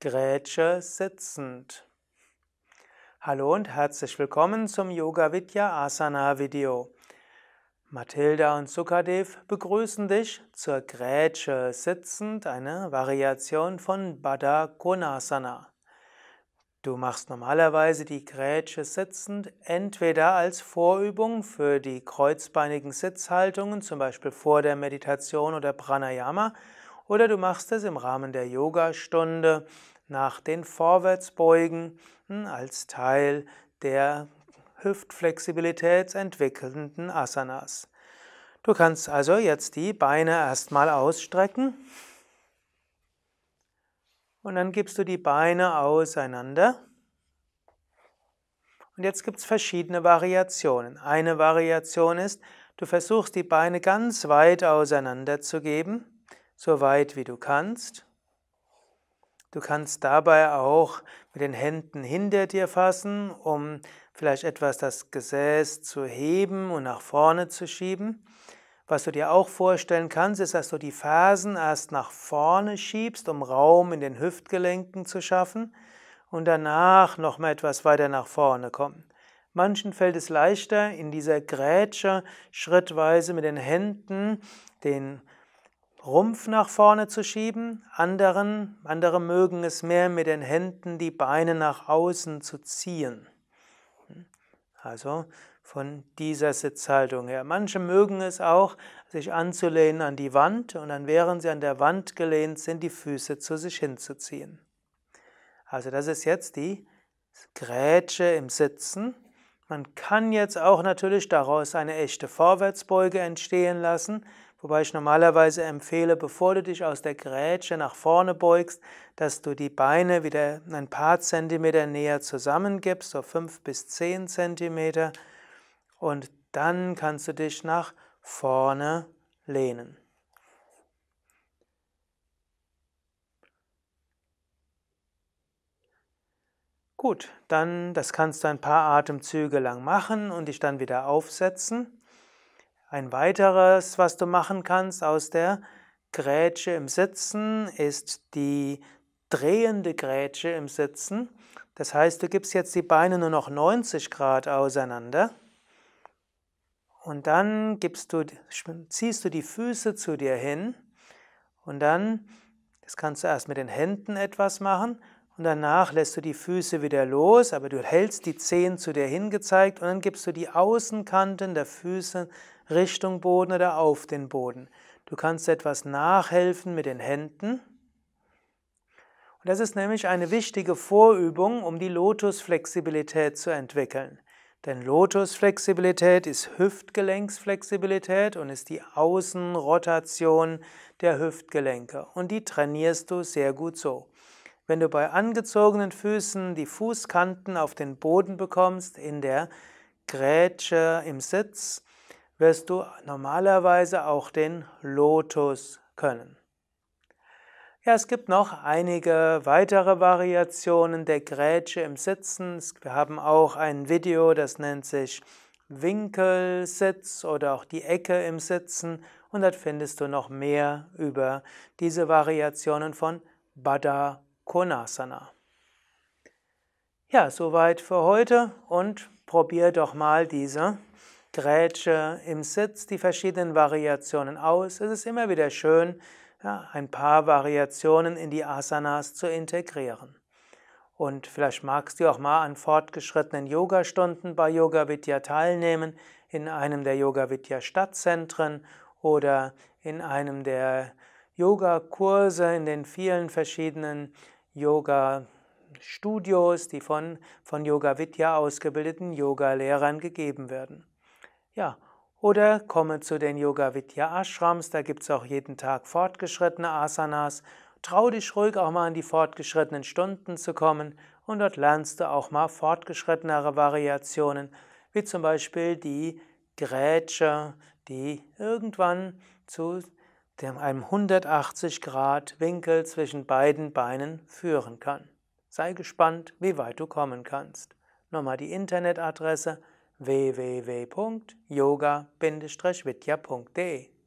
Grätsche sitzend. Hallo und herzlich willkommen zum Yoga Vidya Asana Video. Mathilda und Sukadev begrüßen dich zur Grätsche sitzend, eine Variation von Baddha Konasana. Du machst normalerweise die Grätsche sitzend entweder als Vorübung für die kreuzbeinigen Sitzhaltungen, zum Beispiel vor der Meditation oder Pranayama, oder du machst es im Rahmen der Yogastunde nach den Vorwärtsbeugen hm, als Teil der Hüftflexibilität entwickelnden Asanas. Du kannst also jetzt die Beine erstmal ausstrecken und dann gibst du die Beine auseinander. Und jetzt gibt es verschiedene Variationen. Eine Variation ist, du versuchst die Beine ganz weit auseinander zu geben so weit wie du kannst. Du kannst dabei auch mit den Händen hinter dir fassen, um vielleicht etwas das Gesäß zu heben und nach vorne zu schieben. Was du dir auch vorstellen kannst, ist, dass du die Fersen erst nach vorne schiebst, um Raum in den Hüftgelenken zu schaffen und danach noch mal etwas weiter nach vorne kommen. Manchen fällt es leichter, in dieser Grätsche schrittweise mit den Händen den Rumpf nach vorne zu schieben, anderen, andere mögen es mehr mit den Händen die Beine nach außen zu ziehen. Also von dieser Sitzhaltung her. Manche mögen es auch, sich anzulehnen an die Wand und dann während sie an der Wand gelehnt sind, die Füße zu sich hinzuziehen. Also das ist jetzt die Grätsche im Sitzen. Man kann jetzt auch natürlich daraus eine echte Vorwärtsbeuge entstehen lassen, Wobei ich normalerweise empfehle, bevor du dich aus der Grätsche nach vorne beugst, dass du die Beine wieder ein paar Zentimeter näher zusammengibst, so fünf bis zehn Zentimeter, und dann kannst du dich nach vorne lehnen. Gut, dann das kannst du ein paar Atemzüge lang machen und dich dann wieder aufsetzen. Ein weiteres, was du machen kannst aus der Grätsche im Sitzen, ist die drehende Grätsche im Sitzen. Das heißt, du gibst jetzt die Beine nur noch 90 Grad auseinander. Und dann du, ziehst du die Füße zu dir hin. Und dann, das kannst du erst mit den Händen etwas machen und danach lässt du die Füße wieder los, aber du hältst die Zehen zu dir hingezeigt und dann gibst du die Außenkanten der Füße Richtung Boden oder auf den Boden. Du kannst etwas nachhelfen mit den Händen. Und das ist nämlich eine wichtige Vorübung, um die Lotusflexibilität zu entwickeln. Denn Lotusflexibilität ist Hüftgelenksflexibilität und ist die Außenrotation der Hüftgelenke. Und die trainierst du sehr gut so. Wenn du bei angezogenen Füßen die Fußkanten auf den Boden bekommst, in der Grätsche im Sitz, wirst du normalerweise auch den Lotus können. Ja, es gibt noch einige weitere Variationen der Grätsche im Sitzen. Wir haben auch ein Video, das nennt sich Winkelsitz oder auch die Ecke im Sitzen und dort findest du noch mehr über diese Variationen von Baddha Konasana. Ja, soweit für heute und probier doch mal diese Grätsche im Sitz, die verschiedenen Variationen aus. Es ist immer wieder schön, ja, ein paar Variationen in die Asanas zu integrieren. Und vielleicht magst du auch mal an fortgeschrittenen Yogastunden bei Yoga Vidya teilnehmen, in einem der Yoga Vidya Stadtzentren oder in einem der Yogakurse in den vielen verschiedenen Yoga Studios, die von, von Yoga Vidya ausgebildeten Yoga-Lehrern gegeben werden. Ja, oder komme zu den Yoga Vidya Ashrams, da gibt es auch jeden Tag fortgeschrittene Asanas. Trau dich ruhig auch mal an die fortgeschrittenen Stunden zu kommen und dort lernst du auch mal fortgeschrittenere Variationen, wie zum Beispiel die Grätsche, die irgendwann zu einem 180 Grad Winkel zwischen beiden Beinen führen kann. Sei gespannt, wie weit du kommen kannst. Nochmal die Internetadresse www.yoga-vidya.de